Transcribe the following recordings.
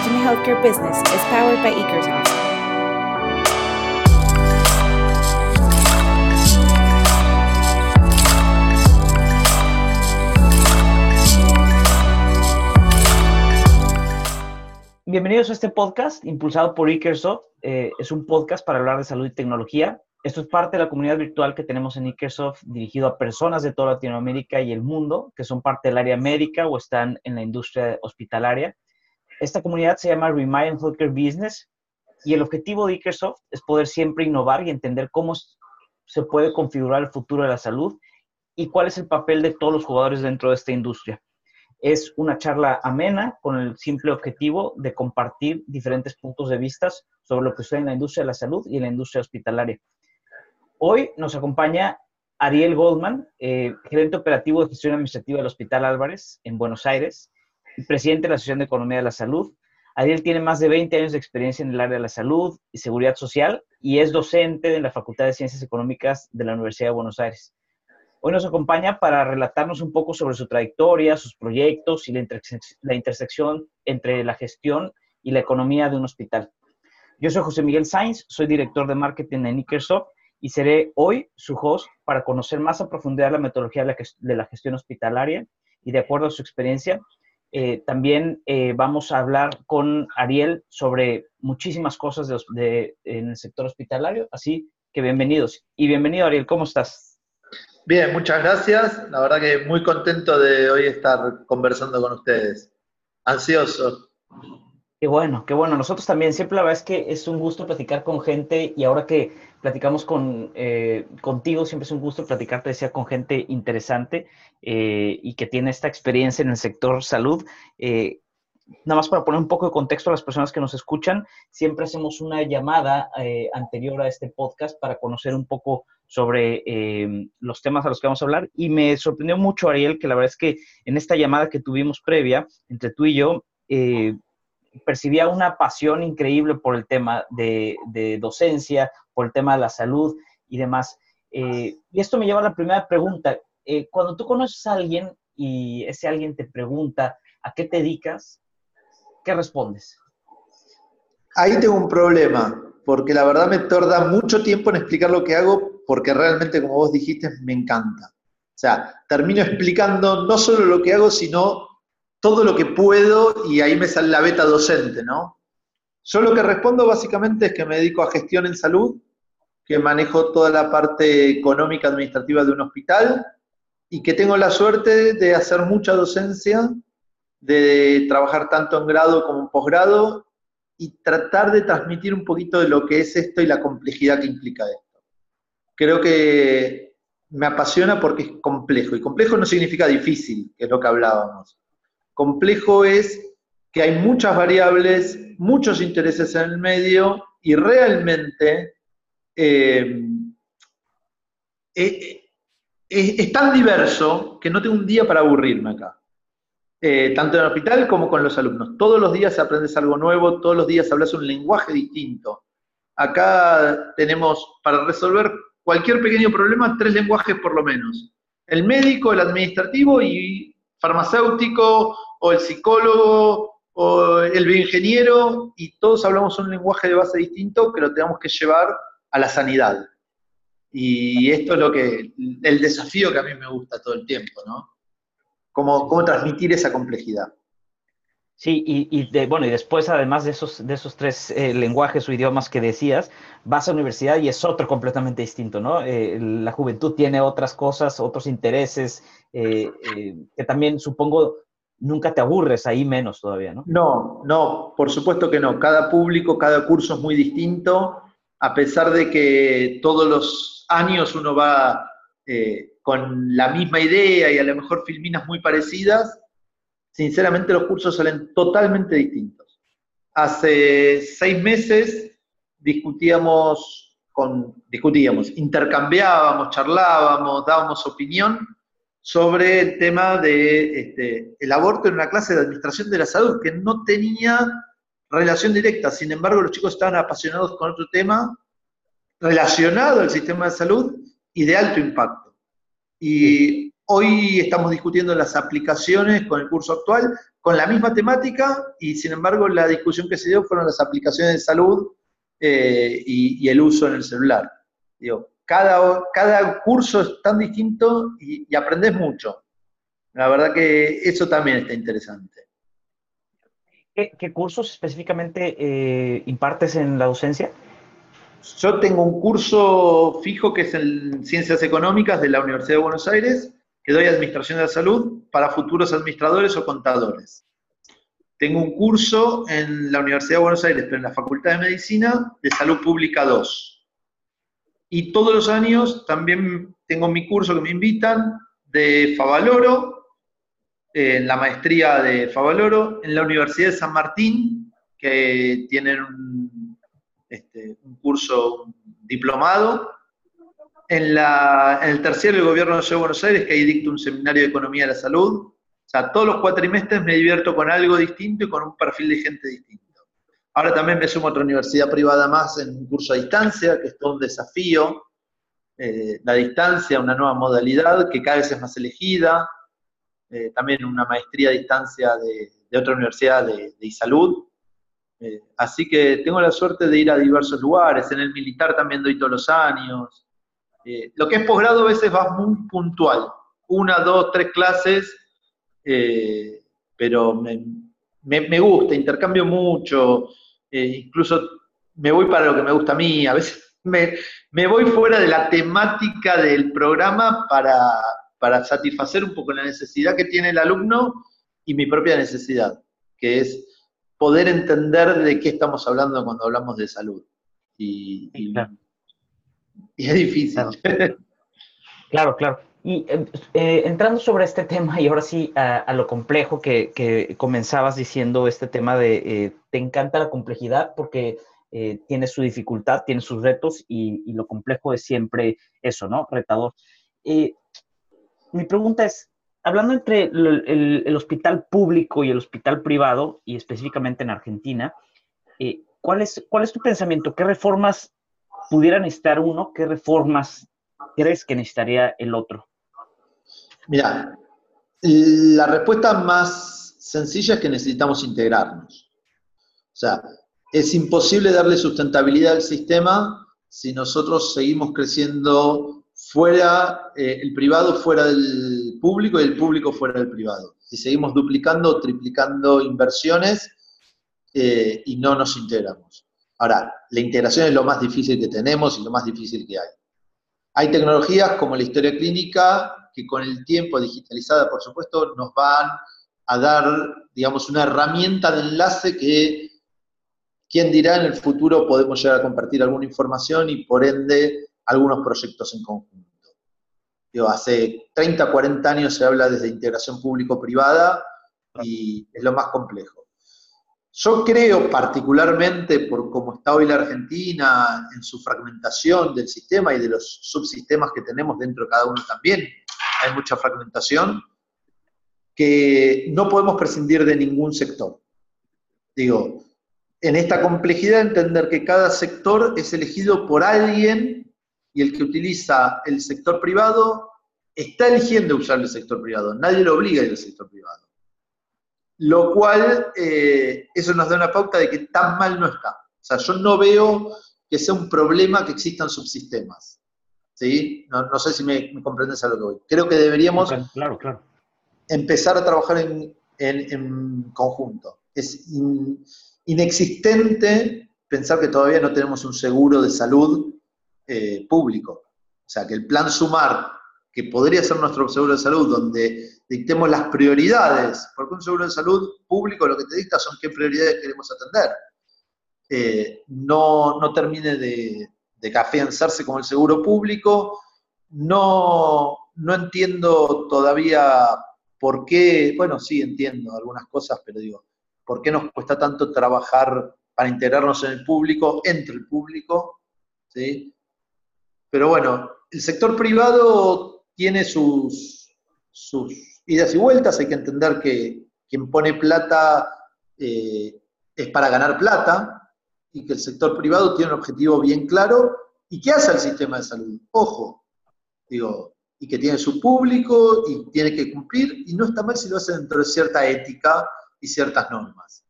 Imagine Healthcare Business is powered by. Bienvenidos a este podcast impulsado por Ekersoft. Eh, es un podcast para hablar de salud y tecnología. Esto es parte de la comunidad virtual que tenemos en Ekersoft dirigido a personas de toda Latinoamérica y el mundo que son parte del área médica o están en la industria hospitalaria. Esta comunidad se llama Remind Healthcare Business y el objetivo de Ekersoft es poder siempre innovar y entender cómo se puede configurar el futuro de la salud y cuál es el papel de todos los jugadores dentro de esta industria. Es una charla amena con el simple objetivo de compartir diferentes puntos de vista sobre lo que sucede en la industria de la salud y en la industria hospitalaria. Hoy nos acompaña Ariel Goldman, eh, gerente operativo de gestión administrativa del Hospital Álvarez en Buenos Aires presidente de la Asociación de Economía de la Salud. Ariel tiene más de 20 años de experiencia en el área de la salud y seguridad social y es docente de la Facultad de Ciencias Económicas de la Universidad de Buenos Aires. Hoy nos acompaña para relatarnos un poco sobre su trayectoria, sus proyectos y la, intersección entre la gestión y la economía de un hospital. Yo soy José Miguel Sainz, soy director de marketing en Microsoft y seré hoy su host para conocer más a profundidad la metodología de la gestión hospitalaria y de acuerdo a su experiencia. Eh, también eh, vamos a hablar con Ariel sobre muchísimas cosas de, en el sector hospitalario, así que bienvenidos. Y bienvenido Ariel, ¿cómo estás? Bien, muchas gracias. La verdad que muy contento de hoy estar conversando con ustedes. Ansioso. Qué bueno, qué bueno. Nosotros también, siempre la verdad es que es un gusto platicar con gente y ahora que platicamos con, eh, contigo, siempre es un gusto platicar, te decía, con gente interesante eh, y que tiene esta experiencia en el sector salud. Eh, nada más para poner un poco de contexto a las personas que nos escuchan, siempre hacemos una llamada anterior a este podcast para conocer un poco sobre los temas a los que vamos a hablar. Y me sorprendió mucho, Ariel, que la verdad es que en esta llamada que tuvimos previa entre tú y yo, percibía una pasión increíble por el tema de, docencia, por el tema de la salud y demás. Eh, y esto me lleva a la primera pregunta. Eh, cuando tú conoces a alguien y ese alguien te pregunta a qué te dedicas, ¿qué respondes? Ahí tengo un problema, porque la verdad me tarda mucho tiempo en explicar lo que hago, porque realmente, como vos dijiste, me encanta. O sea, termino explicando no solo lo que hago, sino todo lo que puedo y ahí me sale la beta docente, ¿no? Yo lo que respondo básicamente es que me dedico a gestión en salud, que manejo toda la parte económica administrativa de un hospital y que tengo la suerte de hacer mucha docencia, de trabajar tanto en grado como en posgrado y tratar de transmitir un poquito de lo que es esto y la complejidad que implica esto. Creo que me apasiona porque es complejo y complejo no significa difícil, que es lo que hablábamos. Complejo es que hay muchas variables, muchos intereses en el medio y realmente eh, eh, eh, es, tan diverso que no tengo un día para aburrirme acá. tanto en el hospital como con los alumnos. Todos los días aprendes algo nuevo, todos los días hablas un lenguaje distinto. Acá tenemos para resolver cualquier pequeño problema tres lenguajes por lo menos. El médico, el administrativo y farmacéutico o el psicólogo o el bioingeniero y todos hablamos un lenguaje de base distinto que lo tenemos que llevar a la sanidad. Y esto es lo que, el desafío que a mí me gusta todo el tiempo, ¿no? Cómo, cómo transmitir esa complejidad. Sí, y, bueno, y después, además de esos, de esos tres eh, lenguajes o idiomas que decías, vas a la universidad y es otro completamente distinto, ¿no? Eh, la juventud tiene otras cosas, otros intereses, eh, que también supongo nunca te aburres ahí menos todavía, ¿no? No, no, por supuesto que no. Cada público, cada curso es muy distinto, a pesar de que todos los años uno va eh, con la misma idea y a lo mejor filminas muy parecidas, sinceramente los cursos salen totalmente distintos. Hace seis meses discutíamos, intercambiábamos, charlábamos, dábamos opinión sobre el tema de este, el aborto en una clase de administración de la salud que no tenía relación directa. Sin embargo, los chicos estaban apasionados con otro tema relacionado al sistema de salud y de alto impacto. Y hoy estamos discutiendo las aplicaciones con el curso actual, con la misma temática, y sin embargo la discusión que se dio fueron las aplicaciones de salud eh, y, el uso en el celular. Digo, cada, cada curso es tan distinto y, y aprendes mucho. La verdad que eso también está interesante. ¿Qué, cursos específicamente eh, impartes en la docencia? Yo tengo un curso fijo que es en Ciencias Económicas de la Universidad de Buenos Aires, que doy Administración de la Salud para futuros administradores o contadores. Tengo un curso en la Universidad de Buenos Aires, pero en la Facultad de Medicina, de Salud Pública 2. Y todos los años también tengo mi curso que me invitan de Favaloro, en la maestría de Favaloro, en la Universidad de San Martín, que tienen un, este, curso diplomado, en, el tercero del Gobierno de Buenos Aires, que ahí dicto un seminario de Economía de la Salud. O sea, todos los cuatrimestres me divierto con algo distinto y con un perfil de gente distinto. Ahora también me sumo a otra universidad privada más en un curso a distancia, que es todo un desafío. Eh, la distancia, una nueva modalidad que cada vez es más elegida, eh, también una maestría a distancia de, otra universidad de, de Isalud. Eh, así que tengo la suerte de ir a diversos lugares, en el militar también doy todos los años. Lo que es posgrado a veces va muy puntual, una, dos, tres clases, pero me, gusta, intercambio mucho, incluso me voy para lo que me gusta a mí, a veces me, me voy fuera de la temática del programa para, para satisfacer un poco la necesidad que tiene el alumno y mi propia necesidad, que es poder entender de qué estamos hablando cuando hablamos de salud. Y, es difícil. Claro, claro. Y eh, entrando sobre este tema y ahora sí a, lo complejo que, comenzabas diciendo, este tema de eh, te encanta la complejidad porque eh, tiene su dificultad, tiene sus retos y, y, lo complejo es siempre eso, ¿no? Retador mi pregunta es, hablando entre el, hospital público y el hospital privado, y específicamente en Argentina, eh, ¿cuál, ¿cuál es tu pensamiento? ¿Qué reformas pudiera necesitar uno? ¿Qué reformas crees que necesitaría el otro? Mira, la respuesta más sencilla es que necesitamos integrarnos. O sea, es imposible darle sustentabilidad al sistema si nosotros seguimos creciendo fuera, eh, el privado fuera del público y el público fuera del privado. Si seguimos duplicando o triplicando inversiones eh, y no nos integramos. Ahora, la integración es lo más difícil que tenemos y lo más difícil que hay. Hay tecnologías como la historia clínica con el tiempo digitalizada, por supuesto, nos van a dar, digamos, una herramienta de enlace que, quién dirá, en el futuro podemos llegar a compartir alguna información y por ende algunos proyectos en conjunto. hace 30, 40 años se habla desde integración público-privada y es lo más complejo. Yo creo particularmente por cómo está hoy la Argentina en su fragmentación del sistema y de los subsistemas que tenemos dentro de cada uno también, hay mucha fragmentación, que no podemos prescindir de ningún sector. Digo, en esta complejidad entender que cada sector es elegido por alguien y el que utiliza el sector privado está eligiendo usar el sector privado, nadie lo obliga a ir al sector privado. Lo cual, eh, eso nos da una pauta de que tan mal no está. O sea, yo no veo que sea un problema que existan subsistemas. ¿Sí? No, sé si me, comprendes a lo que voy. Creo que deberíamos claro, claro. empezar a trabajar en, conjunto. Es inexistente pensar que todavía no tenemos un seguro de salud eh, público. O sea, que el plan sumar, que podría ser nuestro seguro de salud, donde dictemos las prioridades, porque un seguro de salud público lo que te dicta son qué prioridades queremos atender. Eh, no, no, termine de, de afianzarse como el seguro público. No, no entiendo todavía por qué, bueno, sí entiendo algunas cosas, pero digo, ¿por qué nos cuesta tanto trabajar para integrarnos en el público, entre el público? ¿sí? Pero bueno, el sector privado tiene sus, sus idas y vueltas, hay que entender que quien pone plata eh, es para ganar plata y que el sector privado tiene un objetivo bien claro y qué hace el sistema de salud. Ojo, digo, y que tiene su público y tiene que cumplir, y no está mal si lo hace dentro de cierta ética y ciertas normas.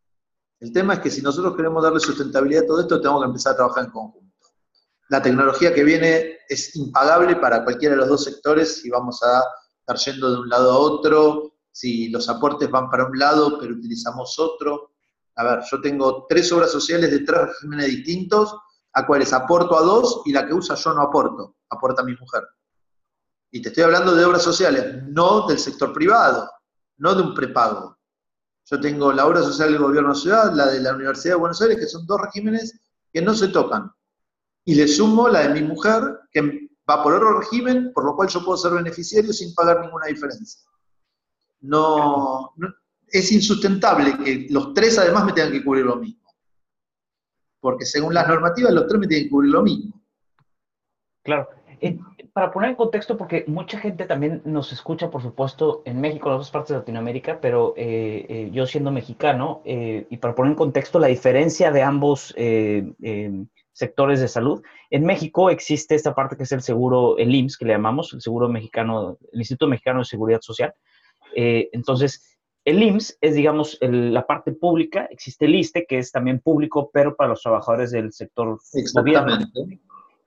El tema es que si nosotros queremos darle sustentabilidad a todo esto, tenemos que empezar a trabajar en conjunto. La tecnología que viene es impagable para cualquiera de los dos sectores si vamos a estar yendo de un lado a otro, si los aportes van para un lado pero utilizamos otro. A ver, yo tengo tres obras sociales de tres regímenes distintos, a cuales aporto a dos y la que usa yo no aporto, aporta mi mujer. Y te estoy hablando de obras sociales, no del sector privado, no de un prepago. Yo tengo la obra social del gobierno ciudad, la de la Universidad de Buenos Aires, que son dos regímenes que no se tocan. Y le sumo la de mi mujer, que va por otro régimen, por lo cual yo puedo ser beneficiario sin pagar ninguna diferencia. No, es insustentable que los tres además me tengan que cubrir lo mismo. Porque según las normativas, los tres me tienen que cubrir lo mismo. Claro. Eh, para poner en contexto, porque mucha gente también nos escucha, por supuesto, en México, en otras partes de Latinoamérica, pero eh, eh, yo siendo mexicano, y para poner en contexto la diferencia de ambos sectores de salud, en México existe esta parte que es el seguro, el IMSS, que le llamamos, el Seguro Mexicano, el Instituto Mexicano de Seguridad Social. entonces, el IMSS es, digamos, la parte pública, existe el ISTE, que es también público, pero para los trabajadores del sector gobierno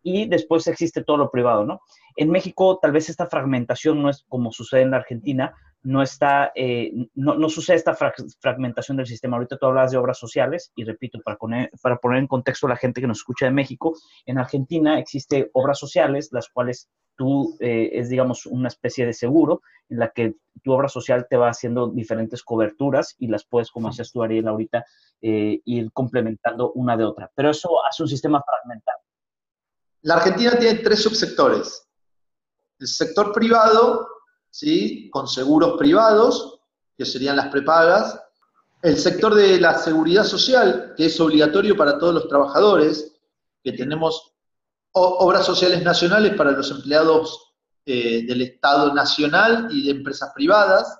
y después existe todo lo privado, ¿no? En México tal vez esta fragmentación no es como sucede en la Argentina, no está, eh, no, sucede esta fragmentación del sistema. Ahorita tú hablas de obras sociales y repito, para poner, para poner en contexto a la gente que nos escucha de México, en Argentina existe obras sociales, las cuales tú eh, es, digamos, una especie de seguro en la que tu obra social te va haciendo diferentes coberturas y las puedes, como decías tú, Ariel, ahorita, eh, ir complementando una de otra. Pero eso hace un sistema fragmentado. La Argentina tiene tres subsectores. El sector privado, ¿sí? con seguros privados, que serían las prepagas. El sector de la seguridad social, que es obligatorio para todos los trabajadores, que tenemos obras sociales nacionales para los empleados eh, del Estado nacional y de empresas privadas,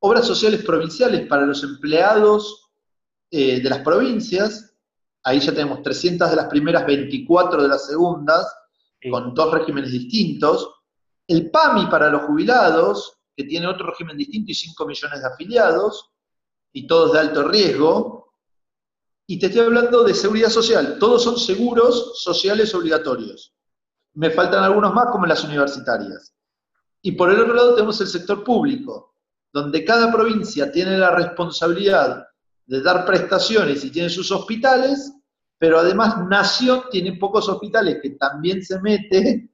obras sociales provinciales para los empleados eh, de las provincias, ahí ya tenemos 300 de las primeras, 24 de las segundas, con dos regímenes distintos. El PAMI para los jubilados, que tiene otro régimen distinto y 5 millones de afiliados, y todos de alto riesgo. Y te estoy hablando de seguridad social, todos son seguros sociales obligatorios. Me faltan algunos más, como las universitarias. Y por el otro lado tenemos el sector público, donde cada provincia tiene la responsabilidad de dar prestaciones y tiene sus hospitales, pero además Nación tiene pocos hospitales que también se mete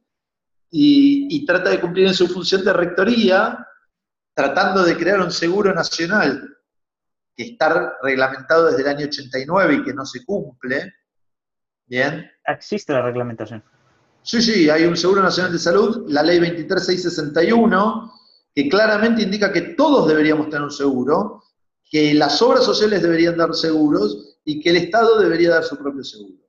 y, trata de cumplir en su función de rectoría, tratando de crear un seguro nacional que está reglamentado desde el año 89 y que no se cumple. Bien. Existe la reglamentación. Sí, sí, hay un Seguro Nacional de Salud, la ley 23661, que claramente indica que todos deberíamos tener un seguro, que las obras sociales deberían dar seguros y que el Estado debería dar su propio seguro.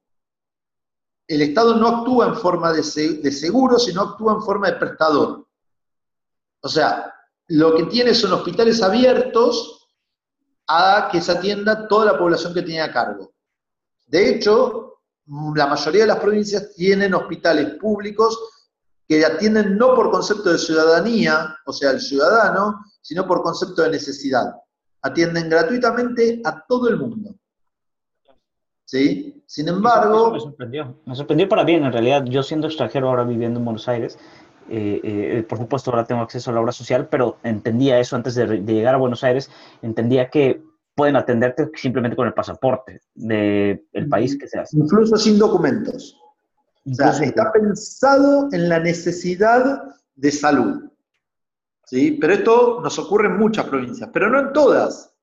El Estado no actúa en forma de, seguro, sino actúa en forma de prestador. O sea, lo que tiene son hospitales abiertos a que se atienda toda la población que tiene a cargo. De hecho, la mayoría de las provincias tienen hospitales públicos que atienden no por concepto de ciudadanía, o sea, el ciudadano, sino por concepto de necesidad atienden gratuitamente a todo el mundo. ¿Sí? Sin embargo... me sorprendió. Me sorprendió para bien, en realidad. Yo siendo extranjero ahora viviendo en Buenos Aires, eh, eh, por supuesto ahora tengo acceso a la obra social, pero entendía eso antes de, llegar a Buenos Aires, entendía que pueden atenderte simplemente con el pasaporte del país que seas. Incluso sin documentos. o sea, está pensado en la necesidad de salud. ¿sí? Pero esto nos ocurre en muchas provincias, pero no en todas.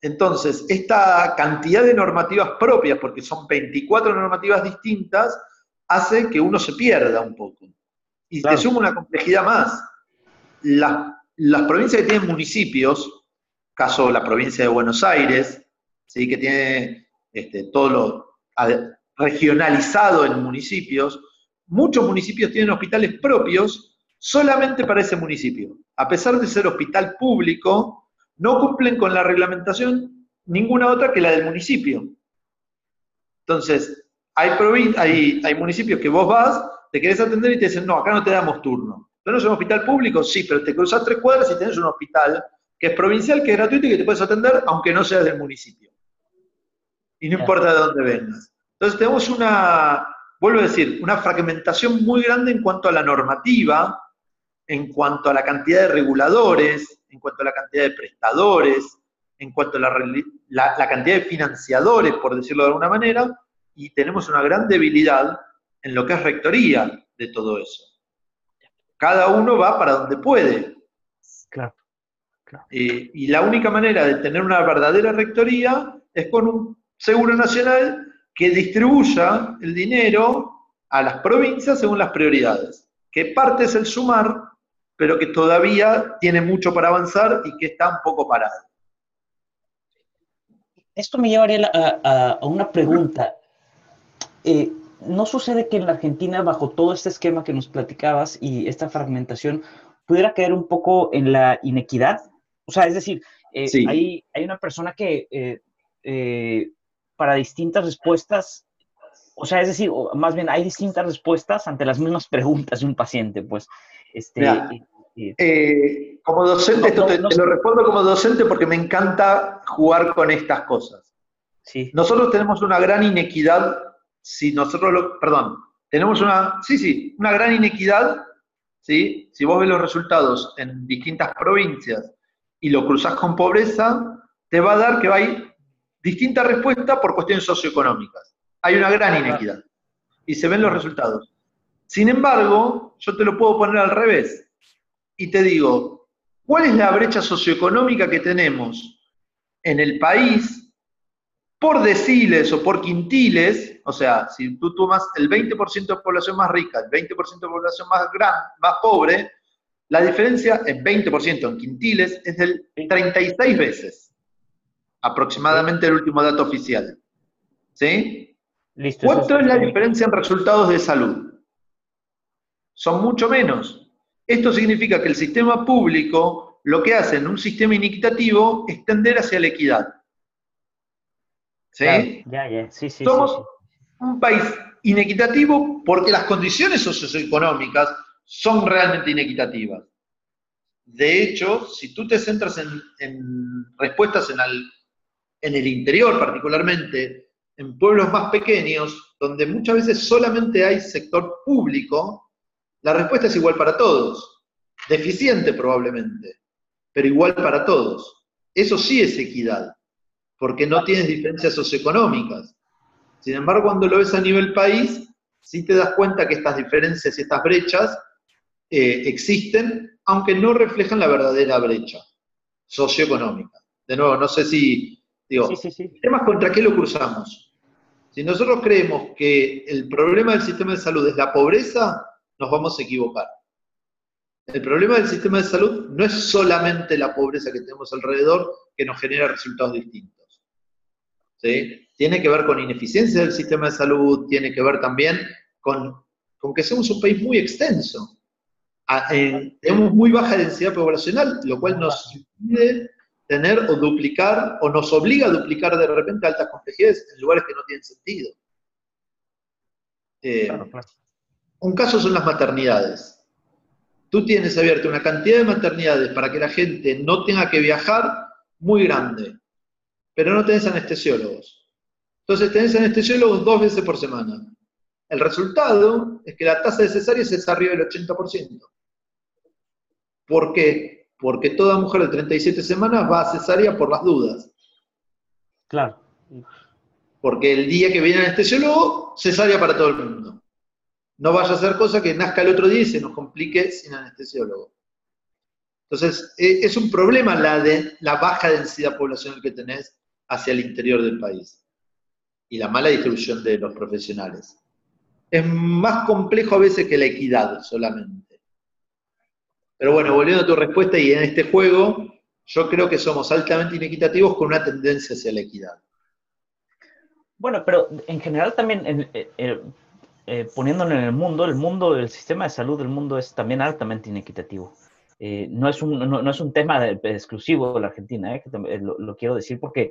Entonces, esta cantidad de normativas propias, porque son 24 normativas distintas, hace que uno se pierda un poco. Y te suma una complejidad más. las provincias que tienen municipios, caso la provincia de Buenos Aires, ¿sí? que tiene este, todo lo regionalizado en municipios, muchos municipios tienen hospitales propios solamente para ese municipio. A pesar de ser hospital público, no cumplen con la reglamentación ninguna otra que la del municipio. Entonces, hay, hay, hay municipios que vos vas te querés atender y te dicen, no, acá no te damos turno. ¿No es un hospital público? Sí, pero te cruzas tres cuadras y tenés un hospital que es provincial, que es gratuito y que te puedes atender aunque no seas del municipio. Y no importa de dónde vengas. Entonces tenemos una, vuelvo a decir, una fragmentación muy grande en cuanto a la normativa, en cuanto a la cantidad de reguladores, en cuanto a la cantidad de prestadores, en cuanto a la, cantidad de financiadores, por decirlo de alguna manera, y tenemos una gran debilidad en lo que es rectoría de todo eso. Cada uno va para donde puede. Claro. Eh, y la única manera de tener una verdadera rectoría es con un seguro nacional que distribuya el dinero a las provincias según las prioridades. Que parte es el sumar, pero que todavía tiene mucho para avanzar y que está un poco parado. Esto me llevaría a, una pregunta. Eh, ¿No sucede que en la Argentina, bajo todo este esquema que nos platicabas y esta fragmentación, pudiera caer un poco en la inequidad? O sea, es decir, eh, hay, hay, una persona que eh, para distintas respuestas, o sea, es decir, más bien hay distintas respuestas ante las mismas preguntas de un paciente, pues. Este, eh, como docente, esto te, lo respondo como docente porque me encanta jugar con estas cosas. Sí. Nosotros tenemos una gran inequidad, si nosotros lo, perdón, tenemos una, sí, sí, una gran inequidad, ¿sí? Si vos ves los resultados en distintas provincias y lo cruzas con pobreza, te va a dar que hay distintas respuestas por cuestiones socioeconómicas. Hay una gran inequidad y se ven los resultados. Sin embargo, yo te lo puedo poner al revés y te digo, ¿cuál es la brecha socioeconómica que tenemos en el país por deciles o por quintiles? O sea, si tú tomas el 20% de población más rica, el 20% de población más, grande, más pobre, la diferencia en 20% en quintiles es del 36 veces, aproximadamente el último dato oficial. ¿Sí? ¿Cuánto es la diferencia en resultados de salud? Son mucho menos. Esto significa que el sistema público lo que hace en un sistema inequitativo es tender hacia la equidad. ¿Sí? Ya, ya, sí, sí. Somos un país inequitativo porque las condiciones socioeconómicas son realmente inequitativas. De hecho, si tú te centras en, respuestas en en el interior particularmente, en pueblos más pequeños, donde muchas veces solamente hay sector público, la respuesta es igual para todos. Deficiente probablemente, pero igual para todos. Eso sí es equidad, porque no tienes diferencias socioeconómicas. Sin embargo, cuando lo ves a nivel país, sí te das cuenta que estas diferencias y estas brechas eh, existen, aunque no reflejan la verdadera brecha socioeconómica. De nuevo, no sé si, digo, temas contra qué lo cruzamos. Si nosotros creemos que el problema del sistema de salud es la pobreza, nos vamos a equivocar. El problema del sistema de salud no es solamente la pobreza que tenemos alrededor que nos genera resultados distintos. ¿Sí? Tiene que ver con ineficiencia del sistema de salud, tiene que ver también con, con que somos un país muy extenso. Tenemos muy baja densidad poblacional, lo cual nos impide tener o duplicar, o nos obliga a duplicar de repente altas complejidades en lugares que no tienen sentido. Eh, un caso son las maternidades. Tú tienes abierta una cantidad de maternidades para que la gente no tenga que viajar muy grande, pero no tenés anestesiólogos. Entonces tenés anestesiólogos dos veces por semana. El resultado es que la tasa de cesáreas es arriba del 80%. ¿Por qué? Porque toda mujer de 37 semanas va a cesárea por las dudas. Claro. Porque el día que viene el anestesiólogo, cesárea para todo el mundo. No vaya a ser cosa que nazca el otro día y se nos complique sin anestesiólogo. Entonces, e, es un problema la, de, la baja densidad poblacional que tenés hacia el interior del país y la mala distribución de los profesionales. Es más complejo a veces que la equidad solamente. Pero bueno, volviendo a tu respuesta y en este juego, yo creo que somos altamente inequitativos con una tendencia hacia la equidad. Bueno, pero en general también, eh, poniéndolo en el mundo, el mundo del sistema de salud del mundo es también altamente inequitativo. Eh, no, es un, no, es un tema exclusivo de la Argentina, eh, lo, quiero decir porque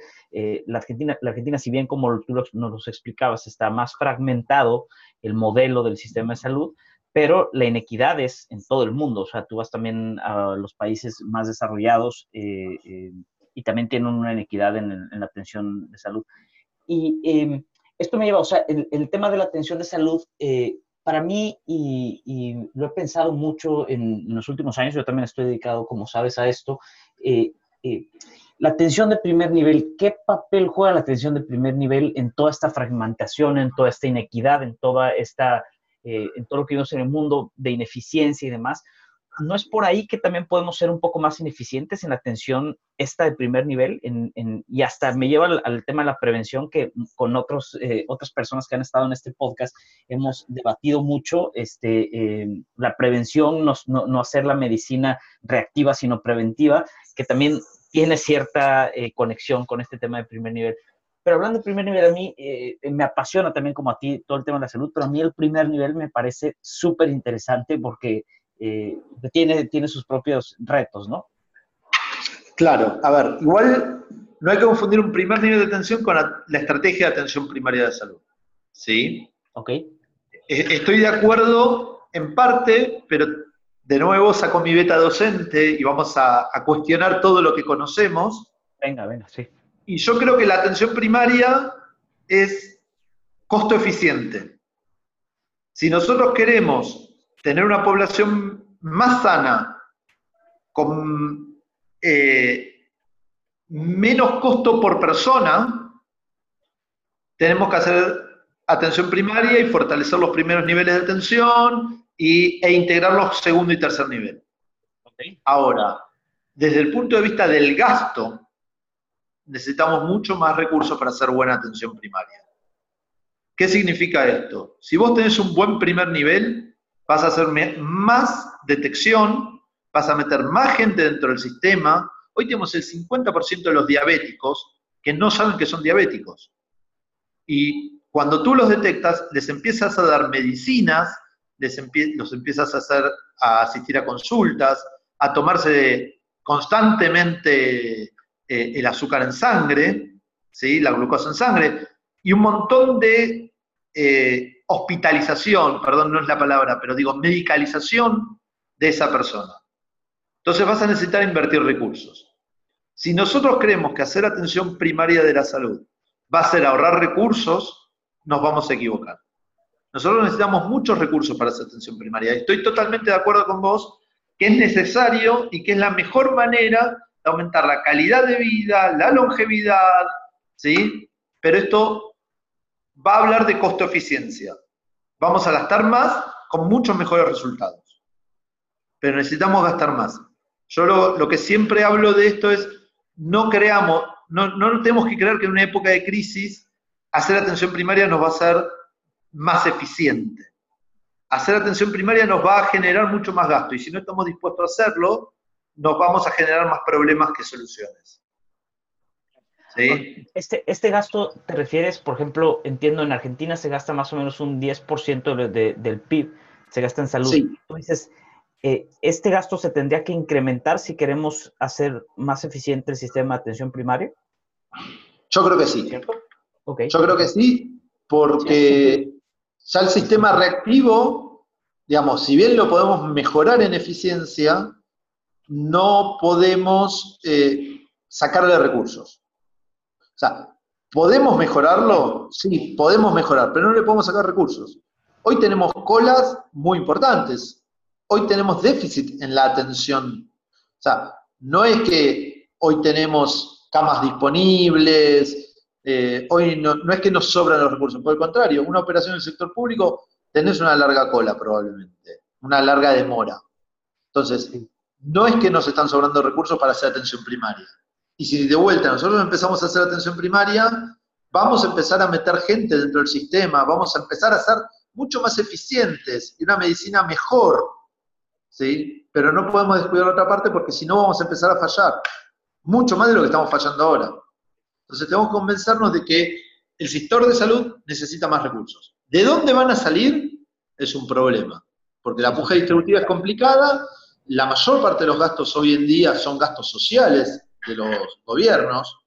la, Argentina, la Argentina, si bien como tú nos lo explicabas, está más fragmentado el modelo del sistema de salud, pero la inequidad es en todo el mundo. O sea, tú vas también a los países más desarrollados y también tienen una inequidad en, la atención de salud. Y esto me lleva, o sea, el, tema de la atención de salud, eh, para mí, y, lo he pensado mucho en, los últimos años, yo también estoy dedicado, como sabes, a esto, eh, eh, la atención de primer nivel, ¿qué papel juega la atención de primer nivel en toda esta fragmentación, en toda esta inequidad, en toda esta, en todo lo que vivimos en el mundo de ineficiencia y demás? ¿No es por ahí que también podemos ser un poco más ineficientes en la atención esta de primer nivel? y hasta me lleva al, tema de la prevención que con otros, eh, otras personas que han estado en este podcast hemos debatido mucho, este, eh, la prevención, no, hacer la medicina reactiva, sino preventiva, que también tiene cierta eh, conexión con este tema de primer nivel. Pero hablando de primer nivel, a mí me apasiona también como a ti todo el tema de la salud, pero a mí el primer nivel me parece súper interesante porque eh, tiene, tiene sus propios retos, ¿no? Claro, a ver, igual no hay que confundir un primer nivel de atención con la, estrategia de atención primaria de salud. ¿Sí? Ok. E, estoy de acuerdo en parte, pero de nuevo saco mi beta docente y vamos a, a cuestionar todo lo que conocemos. Venga, venga, sí. Y yo creo que la atención primaria es costo eficiente. Si nosotros queremos tener una población más sana, con eh, menos costo por persona, tenemos que hacer atención primaria y fortalecer los primeros niveles de atención y, e integrar los segundo y tercer nivel. Ahora, desde el punto de vista del gasto, necesitamos mucho más recursos para hacer buena atención primaria. ¿Qué significa esto? Si vos tenés un buen primer nivel, vas a hacer más detección, vas a meter más gente dentro del sistema. Hoy tenemos el 50% de los diabéticos que no saben que son diabéticos. Y cuando tú los detectas, les empiezas a dar medicinas, les los empiezas a hacer a asistir a consultas, a tomarse constantemente eh, el azúcar en sangre, ¿sí? la glucosa en sangre, y un montón de eh, hospitalización, perdón, no es la palabra, pero digo medicalización de esa persona. Entonces vas a necesitar invertir recursos. Si nosotros creemos que hacer atención primaria de la salud va a ser ahorrar recursos, nos vamos a equivocar. Nosotros necesitamos muchos recursos para hacer atención primaria. Estoy totalmente de acuerdo con vos que es necesario y que es la mejor manera de aumentar la calidad de vida, la longevidad, ¿sí? Pero esto va a hablar de costo-eficiencia. Vamos a gastar más con muchos mejores resultados. Pero necesitamos gastar más. Yo lo, que siempre hablo de esto es, no creamos, no, no tenemos que creer que en una época de crisis hacer atención primaria nos va a ser más eficiente. Hacer atención primaria nos va a generar mucho más gasto y si no estamos dispuestos a hacerlo, nos vamos a generar más problemas que soluciones. Este, este gasto, ¿te refieres, por ejemplo, entiendo, en Argentina se gasta más o menos un 10% del PIB, se gasta en salud. Tú dices, eh, ¿este gasto se tendría que incrementar si queremos hacer más eficiente el sistema de atención primaria? Yo creo que sí. Yo creo que sí, porque ya el sistema reactivo, digamos, si bien lo podemos mejorar en eficiencia, no podemos eh, sacarle recursos. O sea, ¿podemos mejorarlo? Sí, podemos mejorar, pero no le podemos sacar recursos. Hoy tenemos colas muy importantes. Hoy tenemos déficit en la atención. O sea, no es que hoy tenemos camas disponibles, eh, hoy no, no, es que nos sobran los recursos, por el contrario, una operación en el sector público tenés una larga cola probablemente, una larga demora. Entonces, no es que nos están sobrando recursos para hacer atención primaria. Y si de vuelta nosotros empezamos a hacer atención primaria, vamos a empezar a meter gente dentro del sistema, vamos a empezar a ser mucho más eficientes y una medicina mejor. ¿sí? Pero no podemos descuidar la otra parte porque si no vamos a empezar a fallar. Mucho más de lo que estamos fallando ahora. Entonces tenemos que convencernos de que el sector de salud necesita más recursos. ¿De dónde van a salir? Es un problema. Porque la puja distributiva es complicada la mayor parte de los gastos hoy en día son gastos sociales de los gobiernos,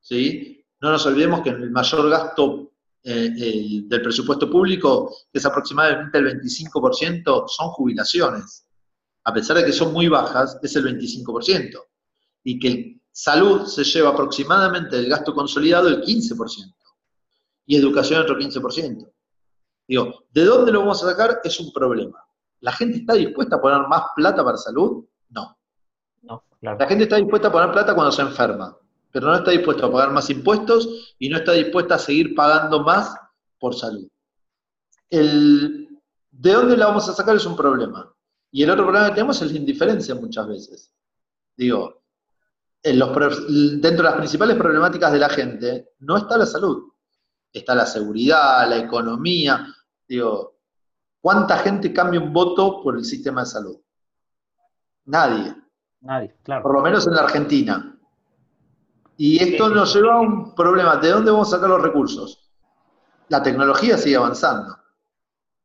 ¿sí? No nos olvidemos que el mayor gasto eh, del presupuesto público, es aproximadamente el 25%, son jubilaciones. A pesar de que son muy bajas, es el 25%. Y que salud se lleva aproximadamente del gasto consolidado el 15%. Y educación otro 15%. Digo, ¿de dónde lo vamos a sacar? Es un problema. ¿La gente está dispuesta a poner más plata para salud? No. La gente está dispuesta a poner plata cuando se enferma pero no está dispuesto a pagar más impuestos y no está dispuesta a seguir pagando más por salud. El, ¿De dónde la vamos a sacar? Es un problema. Y el otro problema que tenemos es la indiferencia muchas veces. Digo, en los, dentro de las principales problemáticas de la gente no está la salud, está la seguridad, la economía. Digo, ¿cuánta gente cambia un voto por el sistema de salud? Nadie. Nadie, claro. Por lo menos en la Argentina. Y esto nos lleva a un problema. ¿De dónde vamos a sacar los recursos? La tecnología sigue avanzando.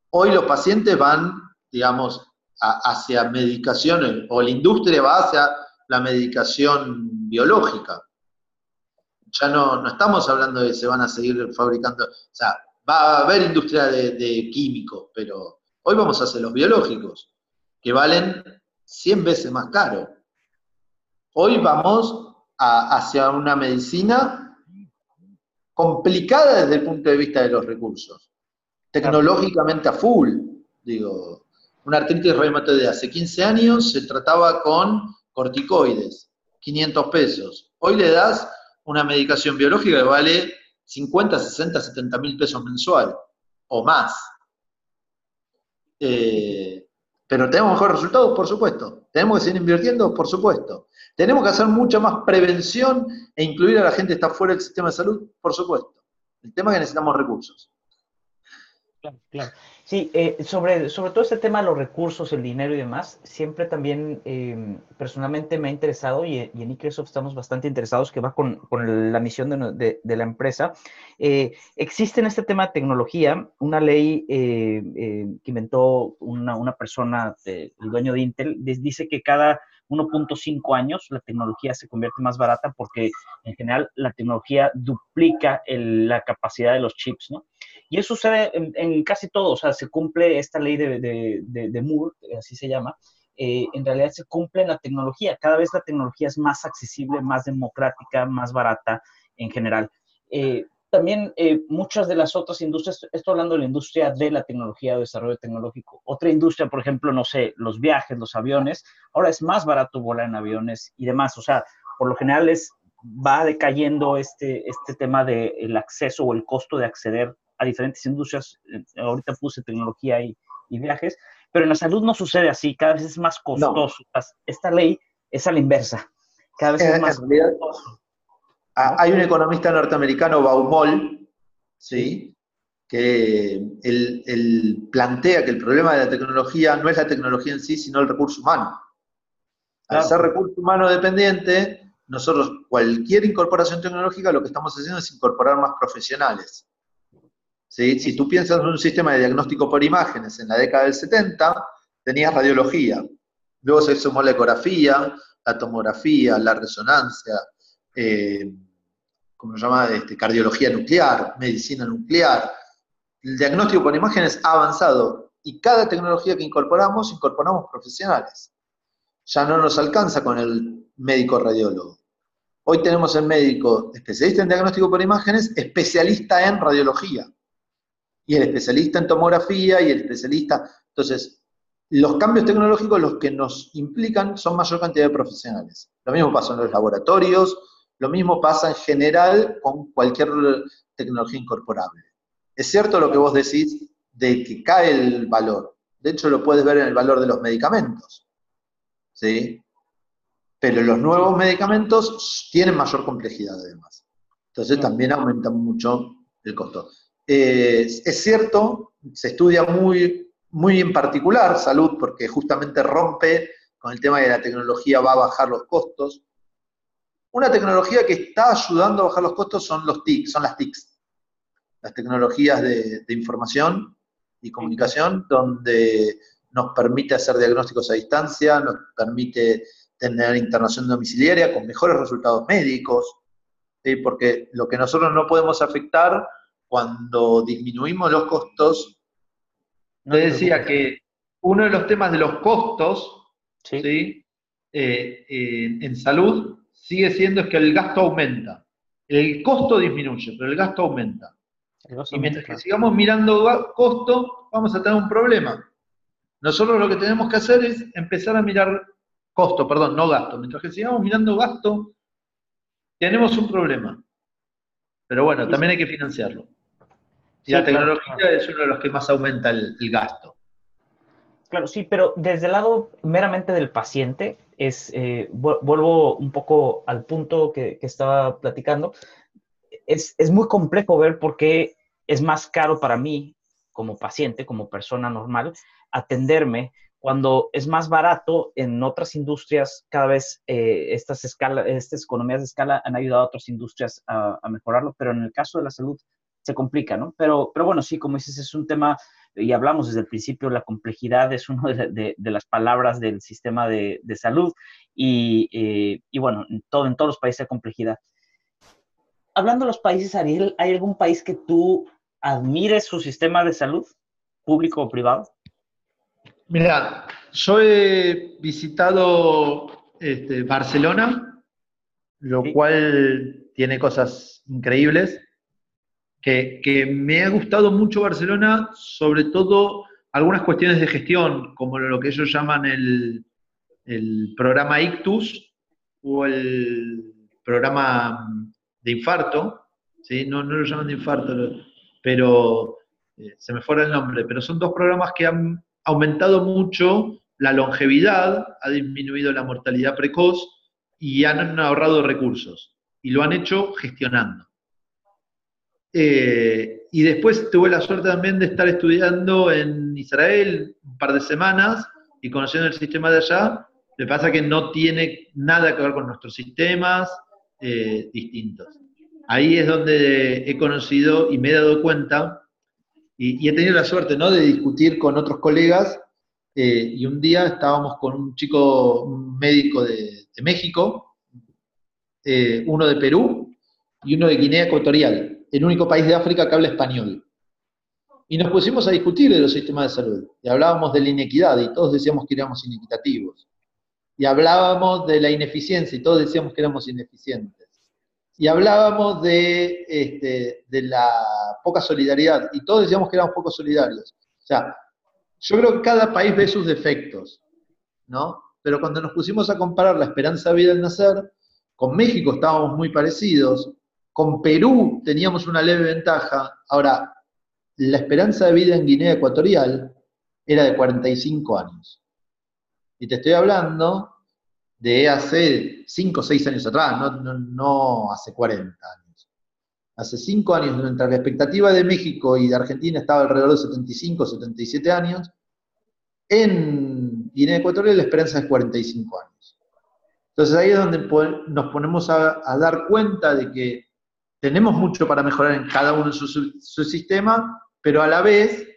Hoy los pacientes van, digamos, hacia medicaciones, o la industria va hacia la medicación biológica. Ya no, no estamos hablando de que se van a seguir fabricando, o sea, va a haber industria de, de químicos, pero hoy vamos a hacer los biológicos, que valen 100 veces más caro. Hoy vamos hacia una medicina complicada desde el punto de vista de los recursos, tecnológicamente a full. Digo, una artritis reumatoide hace 15 años se trataba con corticoides, 500 pesos. Hoy le das una medicación biológica que vale 50, 60, 70 mil pesos mensual o más. Eh, pero tenemos mejores resultados, por supuesto. Tenemos que seguir invirtiendo, por supuesto. Tenemos que hacer mucha más prevención e incluir a la gente que está fuera del sistema de salud, por supuesto. El tema es que necesitamos recursos. Claro, claro. Sí, eh, sobre, sobre todo este tema de los recursos, el dinero y demás, siempre también eh, personalmente me ha interesado y, en Microsoft estamos bastante interesados, que va con, con la misión de, de, la empresa. Eh, existe en este tema de tecnología una ley que inventó una, una persona, el dueño de Intel, dice que cada 1.5 años la tecnología se convierte más barata porque en general la tecnología duplica la capacidad de los chips, ¿no? Y eso sucede en, casi todo, o sea, se cumple esta ley de, de, Moore, así se llama, eh, en realidad se cumple en la tecnología. Cada vez la tecnología es más accesible, más democrática, más barata en general. Eh, también eh, muchas de las otras industrias, estoy hablando de la industria de la tecnología o desarrollo tecnológico, otra industria, por ejemplo, no sé, los viajes, los aviones, ahora es más barato volar en aviones y demás, o sea, por lo general es, va decayendo este, este tema del acceso o el costo de acceder a diferentes industrias, eh, ahorita puse tecnología y, viajes, pero en la salud no sucede así, cada vez es más costoso. Esta ley es a la inversa, cada vez es más costoso. Ah, hay un economista norteamericano, Baumol, ¿sí? que él, plantea que el problema de la tecnología no es la tecnología en sí, sino el recurso humano. Al ser recurso humano dependiente, nosotros, cualquier incorporación tecnológica, lo que estamos haciendo es incorporar más profesionales. ¿Sí? Si tú piensas en un sistema de diagnóstico por imágenes en la década del 70, tenías radiología. Luego se sumó la ecografía, la tomografía, la resonancia, eh, se llama, este, cardiología nuclear, medicina nuclear. El diagnóstico por imágenes ha avanzado y cada tecnología que incorporamos, incorporamos profesionales. Ya no nos alcanza con el médico radiólogo. Hoy tenemos el médico especialista en diagnóstico por imágenes, especialista en radiología. Y el especialista en tomografía y el especialista. Entonces, los cambios tecnológicos los que nos implican son mayor cantidad de profesionales. Lo mismo pasa en los laboratorios, lo mismo pasa en general con cualquier tecnología incorporable. Es cierto lo que vos decís de que cae el valor. De hecho, lo puedes ver en el valor de los medicamentos. ¿Sí? Pero los nuevos medicamentos tienen mayor complejidad además. Entonces también aumenta mucho el costo. Eh, es cierto, se estudia muy, muy en particular salud porque justamente rompe con el tema de la tecnología va a bajar los costos. Una tecnología que está ayudando a bajar los costos son los TIC, son las TICs, las tecnologías de, información y comunicación, donde nos permite hacer diagnósticos a distancia, nos permite tener internación domiciliaria con mejores resultados médicos, porque lo que nosotros no podemos afectar cuando disminuimos los costos, no decía que uno de los temas de los costos ¿sí? Eh, en salud sigue siendo es que el gasto aumenta. El costo disminuye, pero el gasto aumenta. y mientras que sigamos mirando costo, vamos a tener un problema. Nosotros lo que tenemos que hacer es empezar a mirar costo, perdón, no gasto. Mientras que sigamos mirando gasto, tenemos un problema. Pero bueno, también hay que financiarlo. Y la tecnología es uno de los que más aumenta el, gasto. Claro, sí, pero desde el lado meramente del paciente, es, eh, vuelvo un poco al punto que, estaba platicando, es, es, muy complejo ver por qué es más caro para mí como paciente, como persona normal, atenderme cuando es más barato en otras industrias, cada vez eh, estas, escala, estas economías de escala han ayudado a otras industrias a, mejorarlo, pero en el caso de la salud se complica, ¿no? Pero, pero bueno, sí, como dices, es un tema, y hablamos desde el principio, la complejidad es una de, las palabras del sistema de, salud, y, eh, y, bueno, en, todo, en todos los países hay complejidad. Hablando de los países, Ariel, ¿hay algún país que tú admires su sistema de salud, público o privado? Mira, yo he visitado este, Barcelona, lo cual tiene cosas increíbles, que, me ha gustado mucho Barcelona, sobre todo algunas cuestiones de gestión, como lo que ellos llaman el, programa Ictus o el programa de infarto, ¿sí? no, no lo llaman de infarto, pero eh, se me fuera el nombre, pero son dos programas que han aumentado mucho la longevidad, ha disminuido la mortalidad precoz y han ahorrado recursos. Y lo han hecho gestionando. Eh, y después tuve la suerte también de estar estudiando en Israel un par de semanas y conociendo el sistema de allá. Me pasa que no tiene nada que ver con nuestros sistemas eh, distintos. Ahí es donde he conocido y me he dado cuenta y, he tenido la suerte, ¿no?, de discutir con otros colegas, eh, y un día estábamos con un chico, médico de, México, uno de Perú y uno de Guinea Ecuatorial, el único país de África que habla español. Y nos pusimos a discutir de los sistemas de salud, y hablábamos de la inequidad, y todos decíamos que éramos inequitativos. Y hablábamos de la ineficiencia, y todos decíamos que éramos ineficientes y hablábamos de, este, de la poca solidaridad, y todos decíamos que éramos poco solidarios. O sea, yo creo que cada país ve sus defectos, ¿no? Pero cuando nos pusimos a comparar la esperanza de vida al nacer, con México estábamos muy parecidos, con Perú teníamos una leve ventaja, ahora, la esperanza de vida en Guinea Ecuatorial era de 45 años. Y te estoy hablando de hace 5 o 6 años atrás, no, hace 40 años. Hace 5 años, mientras la expectativa de México y de Argentina estaba alrededor de 75 o 77 años, en Guinea Ecuatorial la esperanza es 45 años. Entonces ahí es donde nos ponemos a, dar cuenta de que tenemos mucho para mejorar en cada uno de su, su sistema, pero a la vez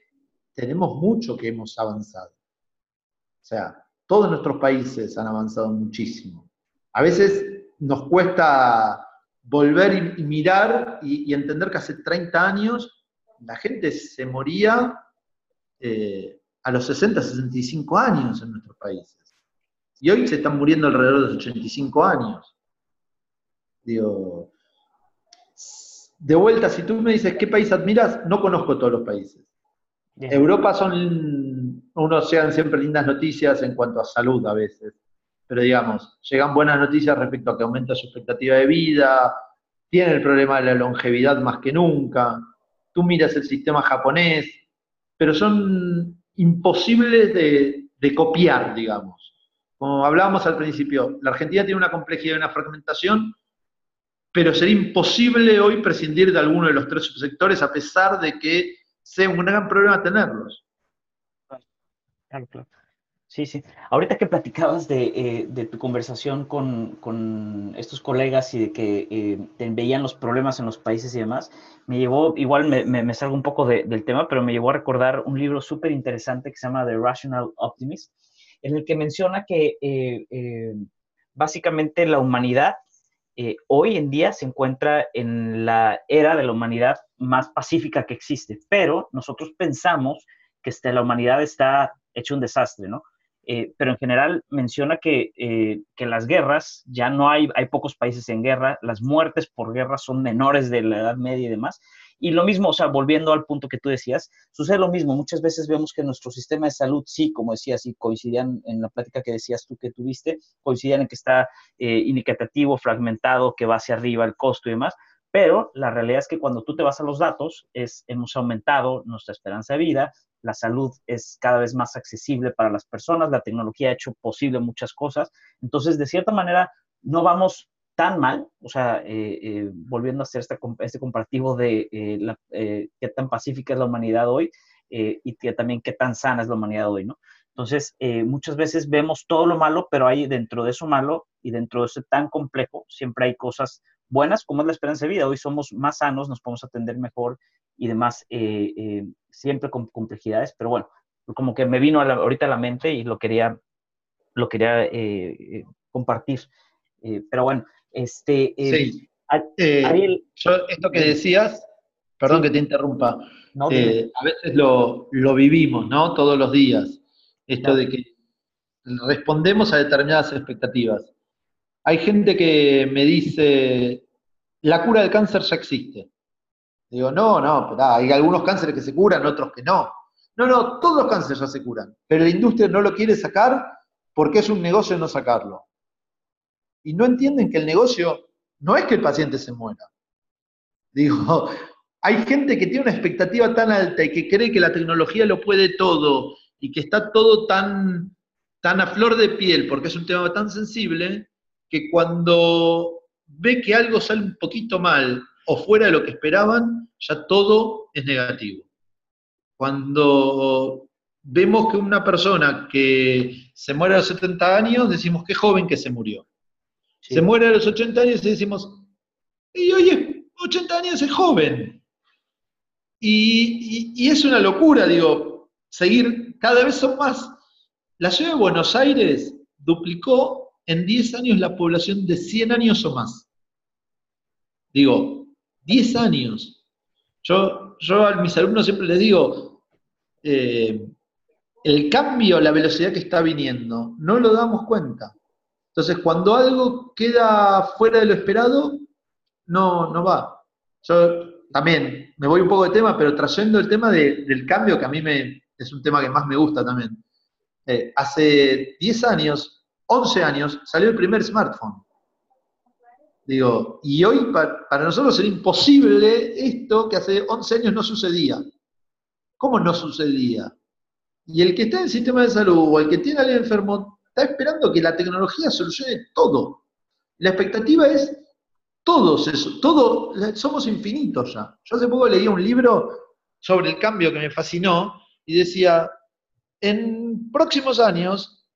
tenemos mucho que hemos avanzado. O sea, todos nuestros países han avanzado muchísimo. A veces nos cuesta volver y, mirar y, entender que hace 30 años la gente se moría eh, a los 60, 65 años en nuestros países. Y hoy se están muriendo alrededor de los 85 años. Digo, de vuelta, si tú me dices qué país admiras, no conozco todos los países. Europa son, uno sean siempre lindas noticias en cuanto a salud a veces, pero digamos, llegan buenas noticias respecto a que aumenta su expectativa de vida, tiene el problema de la longevidad más que nunca, tú miras el sistema japonés, pero son imposibles de, de copiar, digamos. Como hablábamos al principio, la Argentina tiene una complejidad y una fragmentación, pero sería imposible hoy prescindir de alguno de los tres subsectores a pesar de que sea un gran problema tenerlos. Claro, claro. Sí, sí. Ahorita que platicabas de, eh, tu conversación con, estos colegas y de que eh, veían los problemas en los países y demás, me llevó, igual me, salgo un poco del tema, pero me llevó a recordar un libro súper interesante que se llama The Rational Optimist, en el que menciona que eh, básicamente la humanidad hoy en día se encuentra en la era de la humanidad más pacífica que existe, pero nosotros pensamos que este, la humanidad está hecho un desastre, ¿no? Eh, pero en general menciona que, eh, que, las guerras, ya no hay, hay pocos países en guerra, las muertes por guerra son menores de la Edad Media y demás. Y lo mismo, o sea, volviendo al punto que tú decías, sucede lo mismo. Muchas veces vemos que nuestro sistema de salud, sí, como decías, y coincidían en la plática que decías tú que tuviste, coincidían en que está eh, fragmentado, que va hacia arriba el costo y demás, pero la realidad es que cuando tú te vas a los datos, es, hemos aumentado nuestra esperanza de vida, la salud es cada vez más accesible para las personas, la tecnología ha hecho posible muchas cosas. Entonces, de cierta manera, no vamos tan mal, o sea, eh, eh, volviendo a hacer este, comparativo de eh, qué tan pacífica es la humanidad hoy y que también qué tan sana es la humanidad hoy, ¿no? Entonces, muchas veces vemos todo lo malo, pero hay dentro de eso malo y dentro de eso tan complejo, siempre hay cosas buenas, como es la esperanza de vida. Hoy somos más sanos, nos podemos atender mejor y demás, eh, eh, siempre con complejidades, pero bueno, como que me vino ahorita a la mente y lo quería, lo quería eh, compartir. pero bueno, este... sí. esto que decías, perdón que te interrumpa, a veces lo, vivimos, ¿no? Todos los días. Esto de que respondemos a determinadas expectativas. Hay gente que me dice, la cura del cáncer ya existe. Digo, no, no, hay algunos cánceres que se curan, otros que no. No, no, todos los cánceres ya se curan, pero la industria no lo quiere sacar porque es un negocio no sacarlo. Y no entienden que el negocio no es que el paciente se muera. Digo, hay gente que tiene una expectativa tan alta y que cree que la tecnología lo puede todo y que está todo tan, tan a flor de piel porque es un tema tan sensible que cuando ve que algo sale un poquito mal o fuera de lo que esperaban, ya todo es negativo. Cuando vemos que una persona que se muere a los 70 años, decimos qué joven que se murió. Se muere a los 80 años y decimos, y oye, 80 años es joven. Y, y, es una locura, digo, seguir, cada vez son más. La ciudad de Buenos Aires duplicó en 10 años la población de 100 años o más. Digo, 10 años. Yo, yo a mis alumnos siempre les digo, eh, el cambio, la velocidad que está viniendo, no lo damos cuenta. Entonces, cuando algo queda fuera de lo esperado, no, no va. Yo también me voy un poco de tema, pero trayendo el tema del cambio, que a mí me, es un tema que más me gusta también. Eh, hace 10 años 11 años, salió el primer smartphone. Digo, y hoy para, nosotros era imposible esto que hace 11 años no sucedía. ¿Cómo no sucedía? Y el que está en el sistema de salud o el que tiene a alguien enfermo está esperando que la tecnología solucione todo. La expectativa es todos eso, todo, somos infinitos ya. Yo hace poco leí un libro sobre el cambio que me fascinó y decía, en próximos años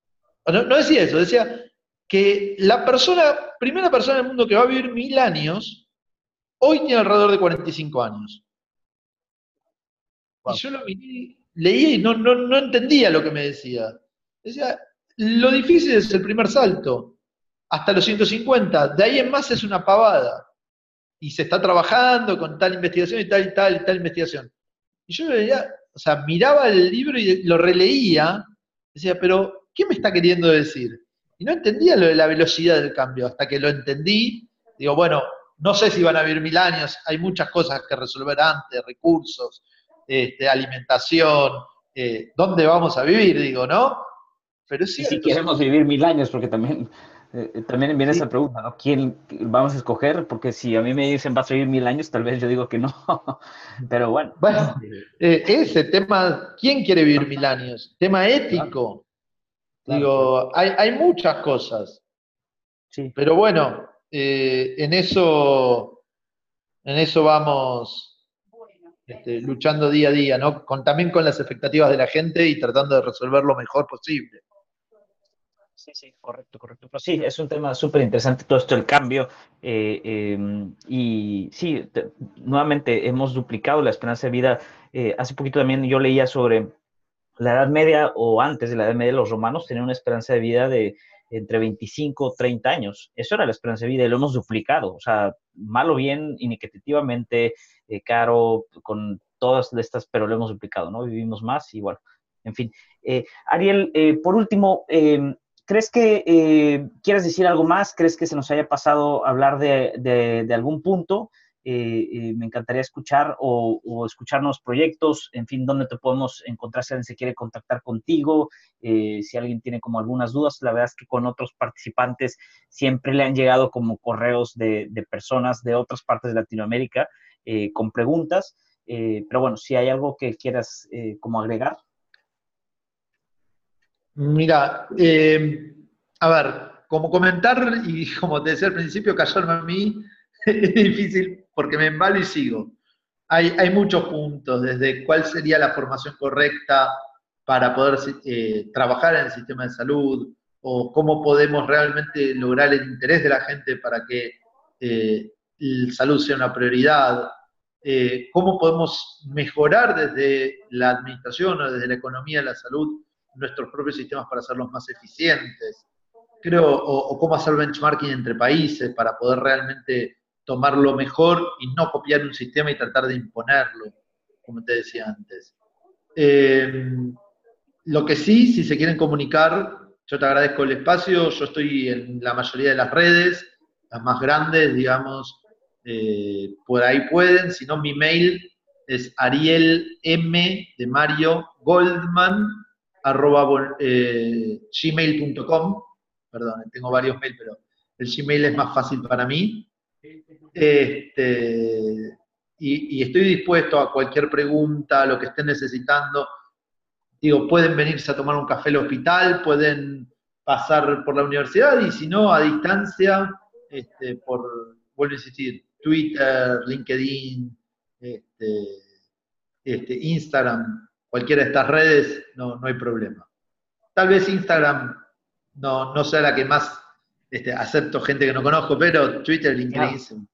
no, decía eso, decía que la persona, primera persona del mundo que va a vivir mil años, hoy tiene alrededor de 45 años. Y yo lo leía y no, no, entendía lo que me decía. Decía, lo difícil es el primer salto, hasta los 150, de ahí en más es una pavada. Y se está trabajando con tal investigación y tal y tal y tal investigación. Y yo veía, o sea, miraba el libro y lo releía, decía, pero ¿qué me está queriendo decir? Y no entendía lo de la velocidad del cambio, hasta que lo entendí, digo, bueno, no sé si van a vivir mil años, hay muchas cosas que resolver antes, recursos, este, alimentación, eh, ¿dónde vamos a vivir? Digo, ¿no? Pero sí. si queremos vivir mil años, porque también, eh, también viene esa pregunta, ¿no? ¿Quién vamos a escoger? Porque si a mí me dicen vas a vivir mil años, tal vez yo digo que no. Pero bueno. Bueno, eh, ese tema, ¿quién quiere vivir mil años? Tema ético. Digo, hay, muchas cosas. Sí. Pero bueno, eh, en eso, en eso vamos este, luchando día a día, ¿no? Con, también con las expectativas de la gente y tratando de resolver lo mejor posible. Sí, correcto, correcto. Pero sí, es un tema súper interesante todo esto, el cambio. Eh, em, y sí, nuevamente hemos duplicado la esperanza de vida. Eh, hace poquito también yo leía sobre la Edad Media o antes de la Edad Media, los romanos tenían una esperanza de vida de entre 25 o 30 años. Eso era la esperanza de vida y lo hemos duplicado. O sea, mal o bien, inequitativamente, eh, caro, con todas estas, pero lo hemos duplicado, ¿no? Vivimos más y bueno, en fin. Ariel, por último, em, ¿Crees que eh, quieres decir algo más? ¿Crees que se nos haya pasado hablar de, algún punto? Eh, eh, me encantaría escuchar o, escuchar nuevos proyectos, en fin, dónde te podemos encontrar si alguien se quiere contactar contigo, si alguien tiene como algunas dudas. La verdad es que con otros participantes siempre le han llegado como correos de, personas de otras partes de Latinoamérica con preguntas. pero bueno, si hay algo que quieras como agregar. Mira, eh, a ver, como comentar y como te decía al principio, callarme a mí es difícil porque me embalo y sigo. Hay, muchos puntos, desde cuál sería la formación correcta para poder eh, trabajar en el sistema de salud, o cómo podemos realmente lograr el interés de la gente para que eh, la salud sea una prioridad, cómo podemos mejorar desde la administración o desde la economía de la salud nuestros propios sistemas para hacerlos más eficientes, creo, o, cómo hacer benchmarking entre países para poder realmente tomar lo mejor y no copiar un sistema y tratar de imponerlo, como te decía antes. Eh, lo que sí, si se quieren comunicar, yo te agradezco el espacio, yo estoy en la mayoría de las redes, las más grandes, digamos, eh, por ahí pueden, si no mi mail es Ariel M de Mario Goldman arroba eh, gmail.com, perdón, tengo varios mails, pero el Gmail es más fácil para mí. Este, y, estoy dispuesto a cualquier pregunta, lo que estén necesitando. Digo, pueden venirse a tomar un café al hospital, pueden pasar por la universidad y si no, a distancia, este, por, vuelvo a insistir, Twitter, LinkedIn, este, Instagram, cualquiera de estas redes, no, no hay problema. Tal vez Instagram no, no sea la que más este, acepto gente que no conozco, pero Twitter, LinkedIn.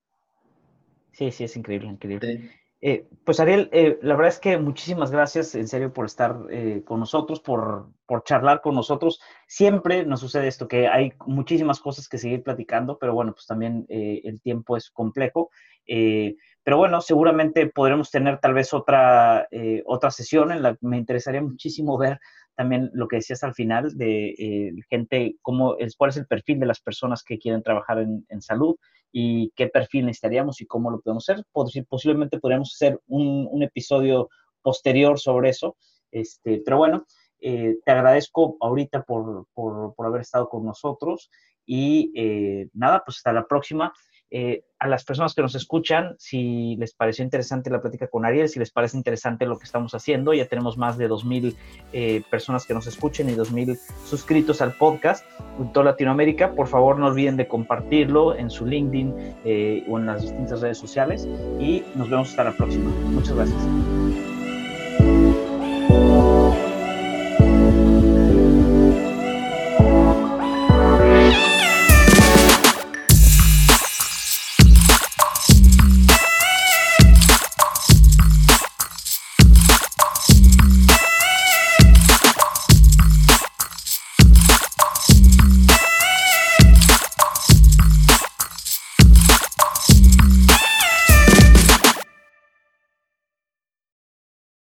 Sí, sí, es increíble, increíble. Eh, pues Ariel, eh, la verdad es que muchísimas gracias en serio por estar eh, con nosotros, por, por, charlar con nosotros. Siempre nos sucede esto, que hay muchísimas cosas que seguir platicando, pero bueno, pues también el tiempo es complejo. Pero bueno, seguramente podremos tener tal vez otra, eh, otra sesión en la que me interesaría muchísimo ver también lo que decías al final de eh, gente, cómo, es, cuál es el perfil de las personas que quieren trabajar en, salud y qué perfil necesitaríamos y cómo lo podemos hacer. Posiblemente podríamos hacer un, un episodio posterior sobre eso. Este, pero bueno, eh, te agradezco ahorita por, por, por, haber estado con nosotros y nada, pues hasta la próxima. Eh, a las personas que nos escuchan, si les pareció interesante la plática con Ariel, si les parece interesante lo que estamos haciendo, ya tenemos más de 2.000 eh, personas que nos escuchen y 2.000 suscritos al podcast en toda Latinoamérica, por favor no olviden de compartirlo en su LinkedIn eh, o en las distintas redes sociales y nos vemos hasta la próxima. Muchas gracias.